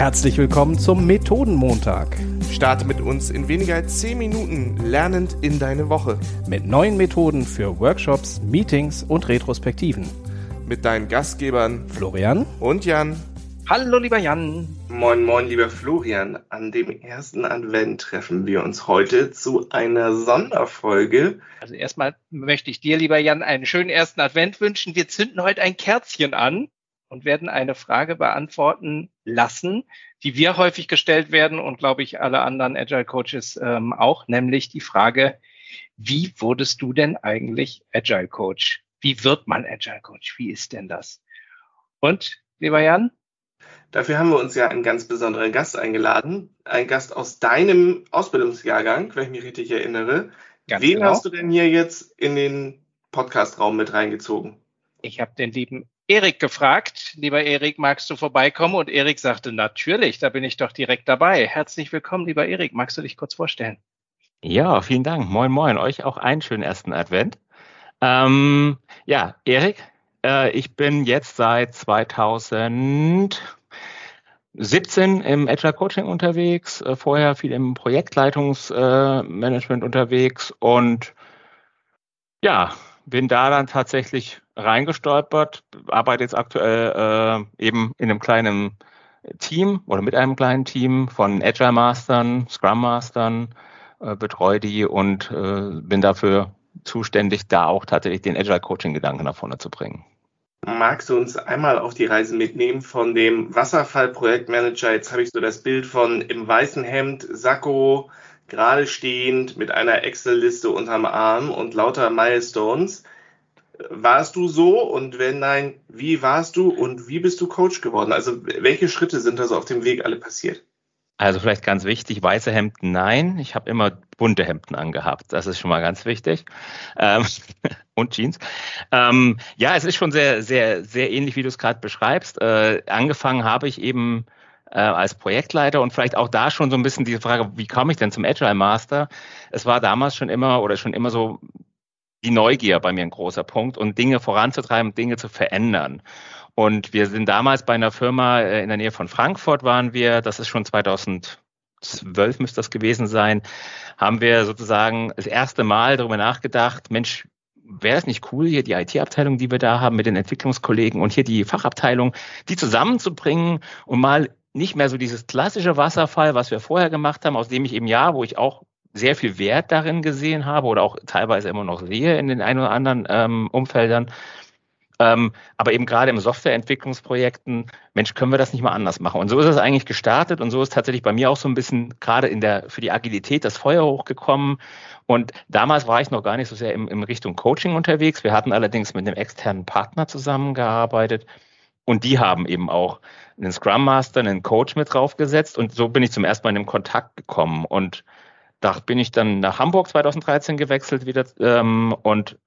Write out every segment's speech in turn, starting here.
Herzlich willkommen zum Methodenmontag. Starte mit uns in weniger als 10 Minuten lernend in deine Woche. Mit neuen Methoden für Workshops, Meetings und Retrospektiven. Mit deinen Gastgebern Florian und Jan. Hallo, lieber Jan. Moin, moin, lieber Florian. An dem ersten Advent treffen wir uns heute zu einer Sonderfolge. Also erstmal möchte ich dir, lieber Jan, einen schönen ersten Advent wünschen. Wir zünden heute ein Kerzchen an und werden eine Frage beantworten lassen, die wir häufig gestellt werden und glaube ich alle anderen Agile Coaches ähm, auch, nämlich die Frage, wie wurdest du denn eigentlich Agile Coach? Wie wird man Agile Coach? Wie ist denn das? Und, lieber Jan? Dafür haben wir uns ja einen ganz besonderen Gast eingeladen. Ein Gast aus deinem Ausbildungsjahrgang, wenn ich mich richtig erinnere. Ganz Wen genau. hast du denn hier jetzt in den Podcast-Raum mit reingezogen? Ich habe den lieben Erik gefragt. Lieber Erik, magst du vorbeikommen? Und Erik sagte, natürlich, da bin ich doch direkt dabei. Herzlich willkommen, lieber Erik. Magst du dich kurz vorstellen? Ja, vielen Dank. Moin, moin. Euch auch einen schönen ersten Advent. Ähm, ja, Erik, äh, ich bin jetzt seit 2017 im Agile Coaching unterwegs, äh, vorher viel im Projektleitungsmanagement äh, unterwegs und ja, bin da dann tatsächlich reingestolpert, arbeite jetzt aktuell äh, eben in einem kleinen Team oder mit einem kleinen Team von Agile Mastern, Scrum Mastern, äh, betreue die und äh, bin dafür zuständig, da auch tatsächlich den Agile Coaching Gedanken nach vorne zu bringen. Magst du uns einmal auf die Reise mitnehmen von dem Wasserfall-Projektmanager? Jetzt habe ich so das Bild von im weißen Hemd, Sakko, gerade stehend mit einer Excel-Liste unterm Arm und lauter Milestones. Warst du so? Und wenn nein, wie warst du und wie bist du Coach geworden? Also welche Schritte sind da so auf dem Weg alle passiert? Also vielleicht ganz wichtig, weiße Hemden nein. Ich habe immer bunte Hemden angehabt. Das ist schon mal ganz wichtig. Ähm, und Jeans. Ähm, ja, es ist schon sehr, sehr, sehr ähnlich, wie du es gerade beschreibst. Äh, angefangen habe ich eben äh, als Projektleiter und vielleicht auch da schon so ein bisschen diese Frage, wie komme ich denn zum Agile Master? Es war damals schon immer oder schon immer so die Neugier bei mir ein großer Punkt und Dinge voranzutreiben, Dinge zu verändern. Und wir sind damals bei einer Firma äh, in der Nähe von Frankfurt waren wir, das ist schon 2012 müsste das gewesen sein, haben wir sozusagen das erste Mal darüber nachgedacht, Mensch, wäre es nicht cool, hier die IT-Abteilung, die wir da haben mit den Entwicklungskollegen und hier die Fachabteilung, die zusammenzubringen und mal nicht mehr so dieses klassische Wasserfall, was wir vorher gemacht haben, aus dem ich eben ja, wo ich auch sehr viel Wert darin gesehen habe oder auch teilweise immer noch sehe in den ein oder anderen ähm, Umfeldern. Ähm, aber eben gerade im Softwareentwicklungsprojekten, Mensch, können wir das nicht mal anders machen? Und so ist es eigentlich gestartet und so ist tatsächlich bei mir auch so ein bisschen gerade in der, für die Agilität das Feuer hochgekommen. Und damals war ich noch gar nicht so sehr in, in Richtung Coaching unterwegs. Wir hatten allerdings mit einem externen Partner zusammengearbeitet und die haben eben auch einen Scrum Master, einen Coach mit draufgesetzt und so bin ich zum ersten Mal in den Kontakt gekommen und da bin ich dann nach Hamburg 2013 gewechselt wieder ähm, und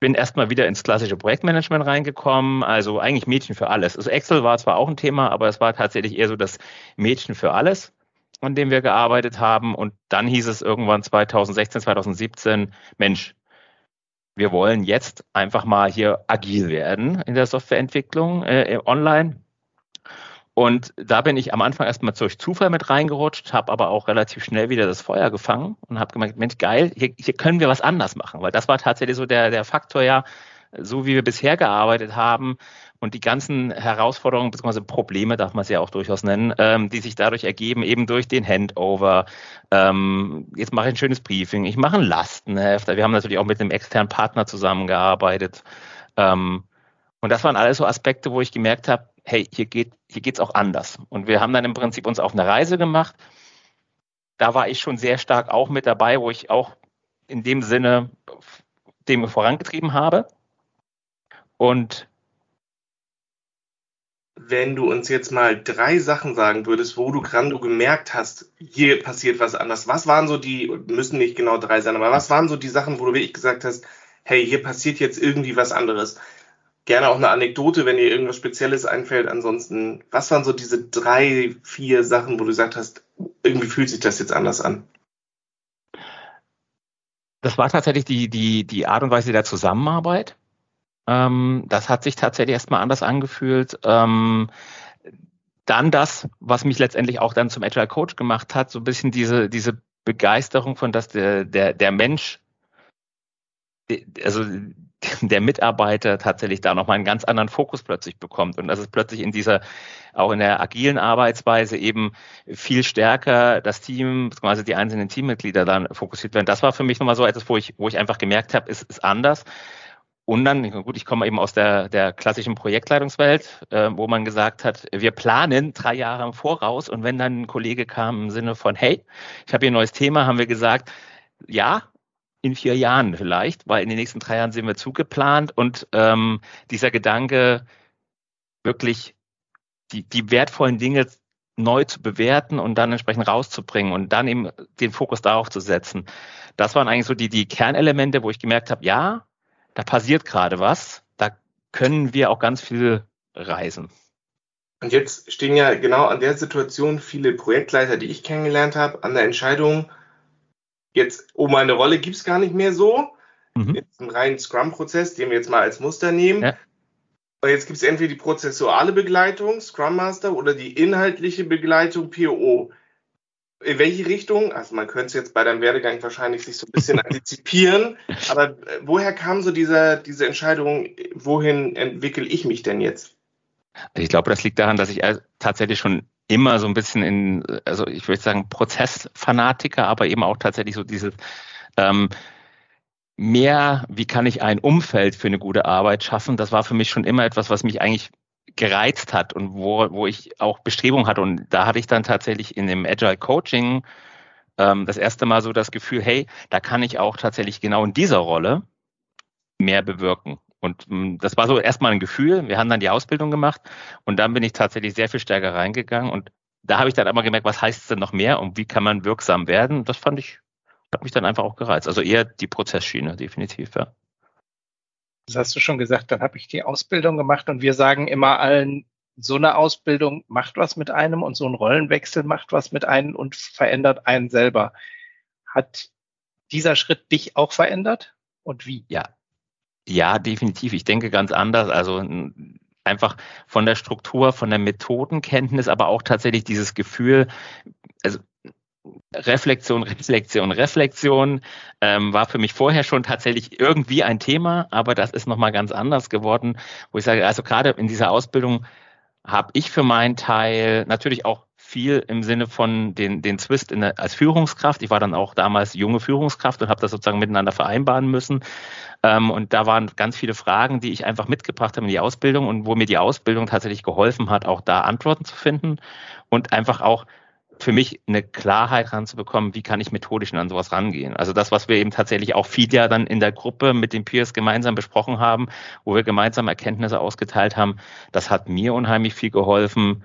bin erstmal wieder ins klassische Projektmanagement reingekommen, also eigentlich Mädchen für alles. Also Excel war zwar auch ein Thema, aber es war tatsächlich eher so das Mädchen für alles, an dem wir gearbeitet haben. Und dann hieß es irgendwann 2016, 2017, Mensch, wir wollen jetzt einfach mal hier agil werden in der Softwareentwicklung äh, online. Und da bin ich am Anfang erstmal durch Zufall mit reingerutscht, habe aber auch relativ schnell wieder das Feuer gefangen und habe gemerkt, Mensch, geil, hier, hier können wir was anders machen. Weil das war tatsächlich so der, der Faktor, ja, so wie wir bisher gearbeitet haben und die ganzen Herausforderungen bzw. Probleme, darf man es ja auch durchaus nennen, ähm, die sich dadurch ergeben, eben durch den Handover. Ähm, jetzt mache ich ein schönes Briefing, ich mache ein Lastenheft. Wir haben natürlich auch mit einem externen Partner zusammengearbeitet. Ähm, und das waren alles so Aspekte, wo ich gemerkt habe, hey, hier geht hier geht's auch anders. Und wir haben dann im Prinzip uns auf eine Reise gemacht. Da war ich schon sehr stark auch mit dabei, wo ich auch in dem Sinne dem vorangetrieben habe. Und wenn du uns jetzt mal drei Sachen sagen würdest, wo du gerade gemerkt hast, hier passiert was anders. Was waren so die, müssen nicht genau drei sein, aber was waren so die Sachen, wo du wirklich gesagt hast, hey, hier passiert jetzt irgendwie was anderes? gerne auch eine Anekdote, wenn dir irgendwas Spezielles einfällt. Ansonsten, was waren so diese drei, vier Sachen, wo du gesagt hast, irgendwie fühlt sich das jetzt anders an? Das war tatsächlich die, die, die Art und Weise der Zusammenarbeit. Ähm, das hat sich tatsächlich erstmal anders angefühlt. Ähm, dann das, was mich letztendlich auch dann zum Agile Coach gemacht hat, so ein bisschen diese, diese Begeisterung von, dass der, der, der Mensch, also der Mitarbeiter tatsächlich da nochmal einen ganz anderen Fokus plötzlich bekommt und dass es plötzlich in dieser, auch in der agilen Arbeitsweise eben viel stärker das Team, quasi die einzelnen Teammitglieder dann fokussiert werden. Das war für mich nochmal so etwas, wo ich, wo ich einfach gemerkt habe, ist, ist anders. Und dann, gut, ich komme eben aus der, der klassischen Projektleitungswelt, äh, wo man gesagt hat, wir planen drei Jahre im Voraus und wenn dann ein Kollege kam im Sinne von, hey, ich habe hier ein neues Thema, haben wir gesagt, ja, in vier Jahren vielleicht, weil in den nächsten drei Jahren sind wir zugeplant und ähm, dieser Gedanke, wirklich die, die wertvollen Dinge neu zu bewerten und dann entsprechend rauszubringen und dann eben den Fokus darauf zu setzen. Das waren eigentlich so die, die Kernelemente, wo ich gemerkt habe, ja, da passiert gerade was, da können wir auch ganz viel reisen. Und jetzt stehen ja genau an der Situation viele Projektleiter, die ich kennengelernt habe, an der Entscheidung, jetzt, oh, meine Rolle gibt es gar nicht mehr so. Mhm. Jetzt einen reinen Scrum-Prozess, den wir jetzt mal als Muster nehmen. Ja. Und jetzt gibt es entweder die prozessuale Begleitung, Scrum Master, oder die inhaltliche Begleitung, POO. In welche Richtung? Also man könnte es jetzt bei deinem Werdegang wahrscheinlich sich so ein bisschen antizipieren, aber äh, woher kam so dieser, diese Entscheidung, wohin entwickle ich mich denn jetzt? Ich glaube, das liegt daran, dass ich tatsächlich schon immer so ein bisschen in, also ich würde sagen, Prozessfanatiker, aber eben auch tatsächlich so dieses ähm, mehr, wie kann ich ein Umfeld für eine gute Arbeit schaffen, das war für mich schon immer etwas, was mich eigentlich gereizt hat und wo, wo ich auch Bestrebung hatte. Und da hatte ich dann tatsächlich in dem Agile Coaching ähm, das erste Mal so das Gefühl, hey, da kann ich auch tatsächlich genau in dieser Rolle mehr bewirken. Und hm, das war so erstmal ein Gefühl. Wir haben dann die Ausbildung gemacht und dann bin ich tatsächlich sehr viel stärker reingegangen und da habe ich dann einmal gemerkt, was heißt es denn noch mehr und wie kann man wirksam werden? Das fand ich, hat mich dann einfach auch gereizt. Also eher die Prozessschiene, definitiv, ja. Das hast du schon gesagt, dann habe ich die Ausbildung gemacht und wir sagen immer allen, so eine Ausbildung macht was mit einem und so ein Rollenwechsel macht was mit einem und verändert einen selber. Hat dieser Schritt dich auch verändert und wie? Ja, ja, definitiv. Ich denke ganz anders. Also einfach von der Struktur, von der Methodenkenntnis, aber auch tatsächlich dieses Gefühl, also Reflexion, Reflexion, Reflexion ähm, war für mich vorher schon tatsächlich irgendwie ein Thema, aber das ist nochmal ganz anders geworden, wo ich sage, also gerade in dieser Ausbildung habe ich für meinen Teil natürlich auch viel im Sinne von den, den Zwist in der, als Führungskraft. Ich war dann auch damals junge Führungskraft und habe das sozusagen miteinander vereinbaren müssen. Ähm, und da waren ganz viele Fragen, die ich einfach mitgebracht habe in die Ausbildung und wo mir die Ausbildung tatsächlich geholfen hat, auch da Antworten zu finden und einfach auch für mich eine Klarheit ranzubekommen, wie kann ich methodisch an sowas rangehen. Also das, was wir eben tatsächlich auch viel ja dann in der Gruppe mit den Peers gemeinsam besprochen haben, wo wir gemeinsam Erkenntnisse ausgeteilt haben, das hat mir unheimlich viel geholfen,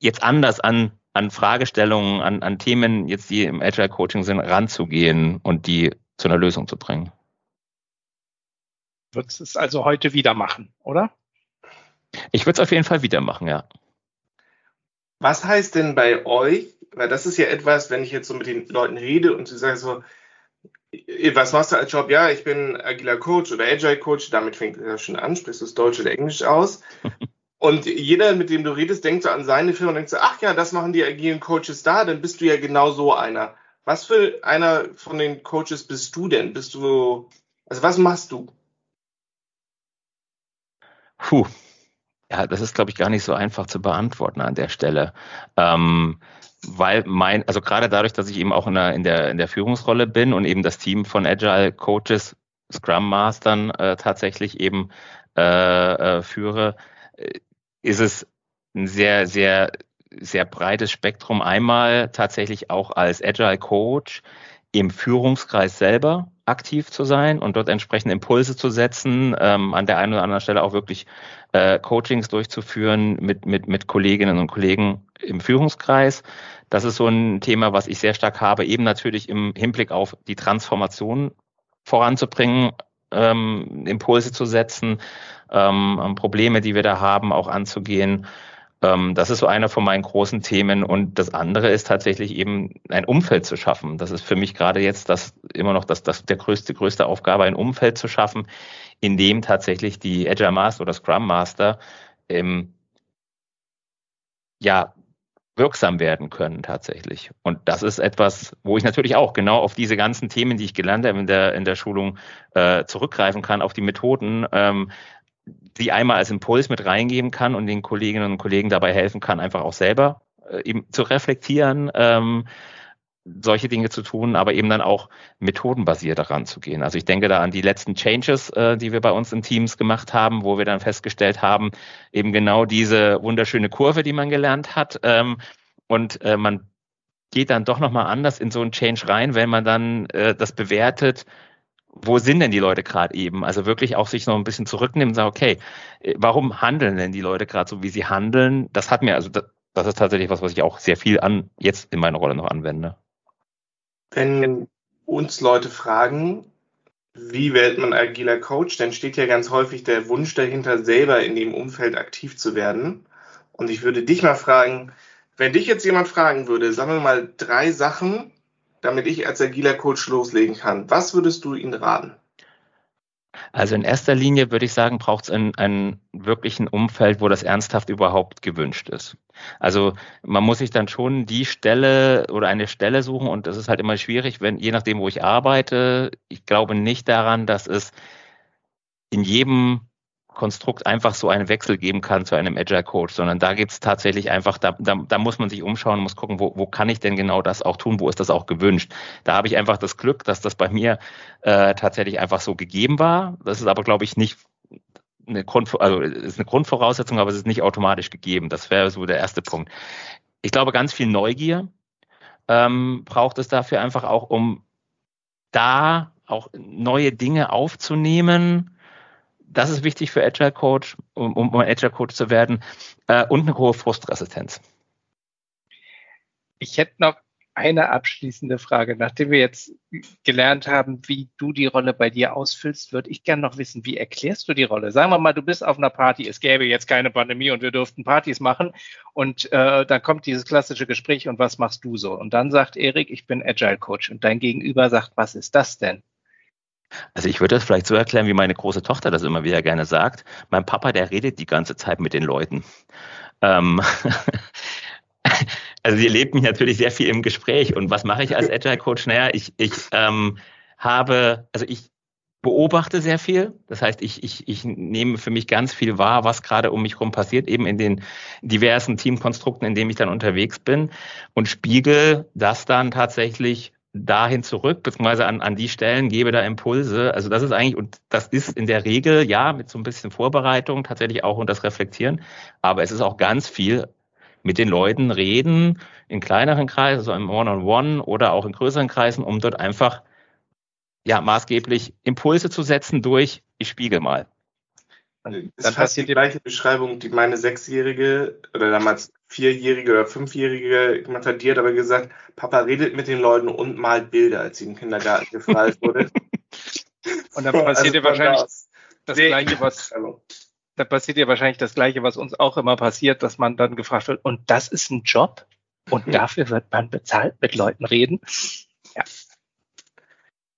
jetzt anders an, an Fragestellungen, an, an Themen, jetzt die im Agile Coaching sind, ranzugehen und die zu einer Lösung zu bringen. Würdest es also heute wieder machen, oder? Ich würde es auf jeden Fall wieder machen, ja. Was heißt denn bei euch, weil das ist ja etwas, wenn ich jetzt so mit den Leuten rede und sie sagen so, was machst du als Job? Ja, ich bin agiler Coach oder Agile Coach, damit fängt es ja schon an, sprichst du das Deutsch oder Englisch aus. Und jeder, mit dem du redest, denkt so an seine Firma und denkt so, ach ja, das machen die agilen Coaches da, dann bist du ja genau so einer. Was für einer von den Coaches bist du denn? Bist du, also was machst du? Puh. Ja, das ist, glaube ich, gar nicht so einfach zu beantworten an der Stelle. Ähm, weil mein, also gerade dadurch, dass ich eben auch in der, in der, in der Führungsrolle bin und eben das Team von Agile Coaches, Scrum Mastern äh, tatsächlich eben äh, äh, führe, äh, ist es ein sehr, sehr, sehr breites Spektrum. Einmal tatsächlich auch als Agile Coach im Führungskreis selber aktiv zu sein und dort entsprechende Impulse zu setzen, ähm, an der einen oder anderen Stelle auch wirklich äh, Coachings durchzuführen mit, mit, mit Kolleginnen und Kollegen im Führungskreis. Das ist so ein Thema, was ich sehr stark habe, eben natürlich im Hinblick auf die Transformation voranzubringen, ähm, Impulse zu setzen, ähm, Probleme, die wir da haben, auch anzugehen. Ähm, das ist so einer von meinen großen Themen. Und das andere ist tatsächlich eben ein Umfeld zu schaffen. Das ist für mich gerade jetzt das immer noch das, das der größte, größte Aufgabe, ein Umfeld zu schaffen, in dem tatsächlich die Agile Master oder Scrum Master ähm, ja wirksam werden können tatsächlich. Und das ist etwas, wo ich natürlich auch genau auf diese ganzen Themen, die ich gelernt habe in der, in der Schulung, äh, zurückgreifen kann, auf die Methoden, ähm, die einmal als Impuls mit reingeben kann und den Kolleginnen und Kollegen dabei helfen kann, einfach auch selber äh, eben zu reflektieren, ähm, solche Dinge zu tun, aber eben dann auch methodenbasiert daran zu gehen. Also ich denke da an die letzten Changes, äh, die wir bei uns in Teams gemacht haben, wo wir dann festgestellt haben, eben genau diese wunderschöne Kurve, die man gelernt hat. Ähm, und äh, man geht dann doch nochmal anders in so einen Change rein, wenn man dann äh, das bewertet, wo sind denn die Leute gerade eben? Also wirklich auch sich noch ein bisschen zurücknehmen und sagen, okay, äh, warum handeln denn die Leute gerade so, wie sie handeln? Das hat mir, also das, das ist tatsächlich was, was ich auch sehr viel an jetzt in meiner Rolle noch anwende. Wenn uns Leute fragen, wie wird man agiler Coach, dann steht ja ganz häufig der Wunsch dahinter, selber in dem Umfeld aktiv zu werden. Und ich würde dich mal fragen, wenn dich jetzt jemand fragen würde, sagen wir mal drei Sachen, damit ich als agiler Coach loslegen kann, was würdest du ihnen raten? Also in erster Linie würde ich sagen, braucht es einen, einen wirklichen Umfeld, wo das ernsthaft überhaupt gewünscht ist. Also man muss sich dann schon die Stelle oder eine Stelle suchen und das ist halt immer schwierig, wenn je nachdem, wo ich arbeite, ich glaube nicht daran, dass es in jedem Konstrukt einfach so einen Wechsel geben kann zu einem Agile Coach, sondern da gibt es tatsächlich einfach, da, da, da muss man sich umschauen, muss gucken, wo, wo kann ich denn genau das auch tun, wo ist das auch gewünscht. Da habe ich einfach das Glück, dass das bei mir äh, tatsächlich einfach so gegeben war. Das ist aber, glaube ich, nicht eine, Grund, also ist eine Grundvoraussetzung, aber es ist nicht automatisch gegeben. Das wäre so der erste Punkt. Ich glaube, ganz viel Neugier ähm, braucht es dafür einfach auch, um da auch neue Dinge aufzunehmen, das ist wichtig für Agile Coach, um, um Agile Coach zu werden, äh, und eine hohe Frustresistenz. Ich hätte noch eine abschließende Frage. Nachdem wir jetzt gelernt haben, wie du die Rolle bei dir ausfüllst, würde ich gerne noch wissen, wie erklärst du die Rolle? Sagen wir mal, du bist auf einer Party, es gäbe jetzt keine Pandemie und wir dürften Partys machen und äh, dann kommt dieses klassische Gespräch und was machst du so? Und dann sagt Erik, ich bin Agile Coach und dein Gegenüber sagt, was ist das denn? Also ich würde das vielleicht so erklären, wie meine große Tochter das immer wieder gerne sagt. Mein Papa, der redet die ganze Zeit mit den Leuten. Ähm also sie lebt mich natürlich sehr viel im Gespräch. Und was mache ich als Agile Coach? Naja, ich, ich ähm, habe, also ich beobachte sehr viel. Das heißt, ich, ich, ich nehme für mich ganz viel wahr, was gerade um mich herum passiert, eben in den diversen Teamkonstrukten, in denen ich dann unterwegs bin und spiegel das dann tatsächlich dahin zurück, beziehungsweise an, an die Stellen, gebe da Impulse. Also das ist eigentlich, und das ist in der Regel, ja, mit so ein bisschen Vorbereitung tatsächlich auch und das Reflektieren, aber es ist auch ganz viel mit den Leuten reden, in kleineren Kreisen, so im One-on-One -on -One oder auch in größeren Kreisen, um dort einfach ja maßgeblich Impulse zu setzen durch, ich spiegel mal. Das ist fast die gleiche Beschreibung, die meine Sechsjährige oder damals Vierjährige oder Fünfjährige gemacht hat. Die hat aber gesagt, Papa redet mit den Leuten und malt Bilder, als sie im Kindergarten gefragt wurde. und dann passiert ja also wahrscheinlich das Gleiche, was da passiert ja wahrscheinlich das Gleiche, was uns auch immer passiert, dass man dann gefragt wird, und das ist ein Job und mhm. dafür wird man bezahlt, mit Leuten reden. Ja,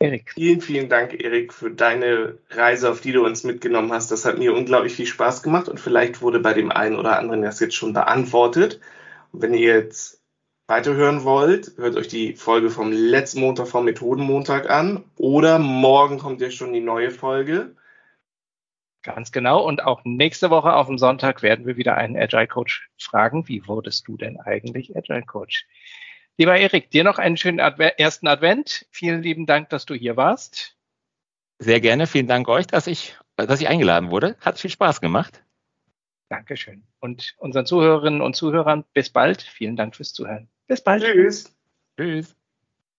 Erik. Vielen, vielen Dank, Erik, für deine Reise, auf die du uns mitgenommen hast. Das hat mir unglaublich viel Spaß gemacht und vielleicht wurde bei dem einen oder anderen das jetzt schon beantwortet. Und wenn ihr jetzt weiterhören wollt, hört euch die Folge vom letzten Montag vom Methodenmontag an oder morgen kommt ja schon die neue Folge. Ganz genau. Und auch nächste Woche auf dem Sonntag werden wir wieder einen Agile Coach fragen. Wie wurdest du denn eigentlich Agile Coach? Lieber Erik, dir noch einen schönen Adve ersten Advent. Vielen lieben Dank, dass du hier warst. Sehr gerne. Vielen Dank euch, dass ich, dass ich eingeladen wurde. Hat viel Spaß gemacht. Dankeschön. Und unseren Zuhörerinnen und Zuhörern bis bald. Vielen Dank fürs Zuhören. Bis bald. Tschüss. Tschüss.